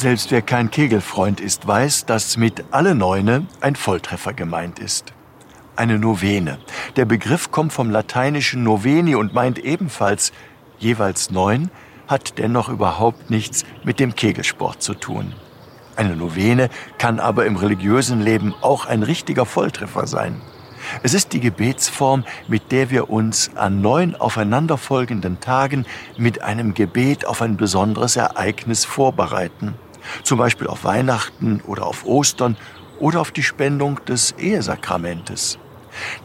Selbst wer kein Kegelfreund ist, weiß, dass mit alle Neune ein Volltreffer gemeint ist. Eine Novene. Der Begriff kommt vom lateinischen Noveni und meint ebenfalls jeweils neun, hat dennoch überhaupt nichts mit dem Kegelsport zu tun. Eine Novene kann aber im religiösen Leben auch ein richtiger Volltreffer sein. Es ist die Gebetsform, mit der wir uns an neun aufeinanderfolgenden Tagen mit einem Gebet auf ein besonderes Ereignis vorbereiten. Zum Beispiel auf Weihnachten oder auf Ostern oder auf die Spendung des Ehesakramentes.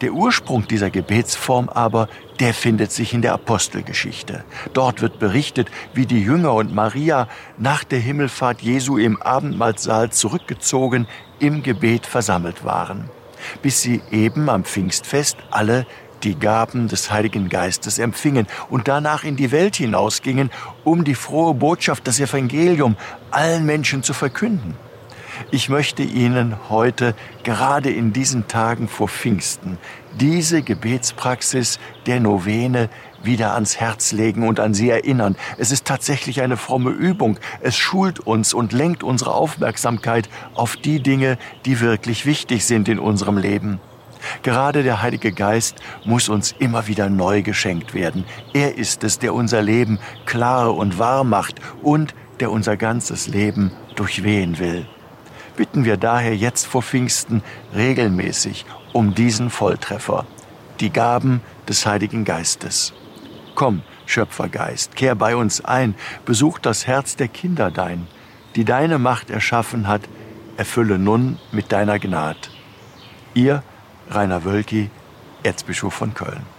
Der Ursprung dieser Gebetsform aber, der findet sich in der Apostelgeschichte. Dort wird berichtet, wie die Jünger und Maria nach der Himmelfahrt Jesu im Abendmahlsaal zurückgezogen im Gebet versammelt waren bis sie eben am Pfingstfest alle die Gaben des Heiligen Geistes empfingen und danach in die Welt hinausgingen, um die frohe Botschaft, das Evangelium allen Menschen zu verkünden. Ich möchte Ihnen heute, gerade in diesen Tagen vor Pfingsten, diese Gebetspraxis der Novene wieder ans Herz legen und an sie erinnern. Es ist tatsächlich eine fromme Übung. Es schult uns und lenkt unsere Aufmerksamkeit auf die Dinge, die wirklich wichtig sind in unserem Leben. Gerade der Heilige Geist muss uns immer wieder neu geschenkt werden. Er ist es, der unser Leben klar und wahr macht und der unser ganzes Leben durchwehen will. Bitten wir daher jetzt vor Pfingsten regelmäßig um diesen Volltreffer, die Gaben des Heiligen Geistes. Komm, Schöpfergeist, kehr bei uns ein, besuch das Herz der Kinder dein, die deine Macht erschaffen hat, erfülle nun mit deiner Gnade. Ihr, Rainer Wölki, Erzbischof von Köln.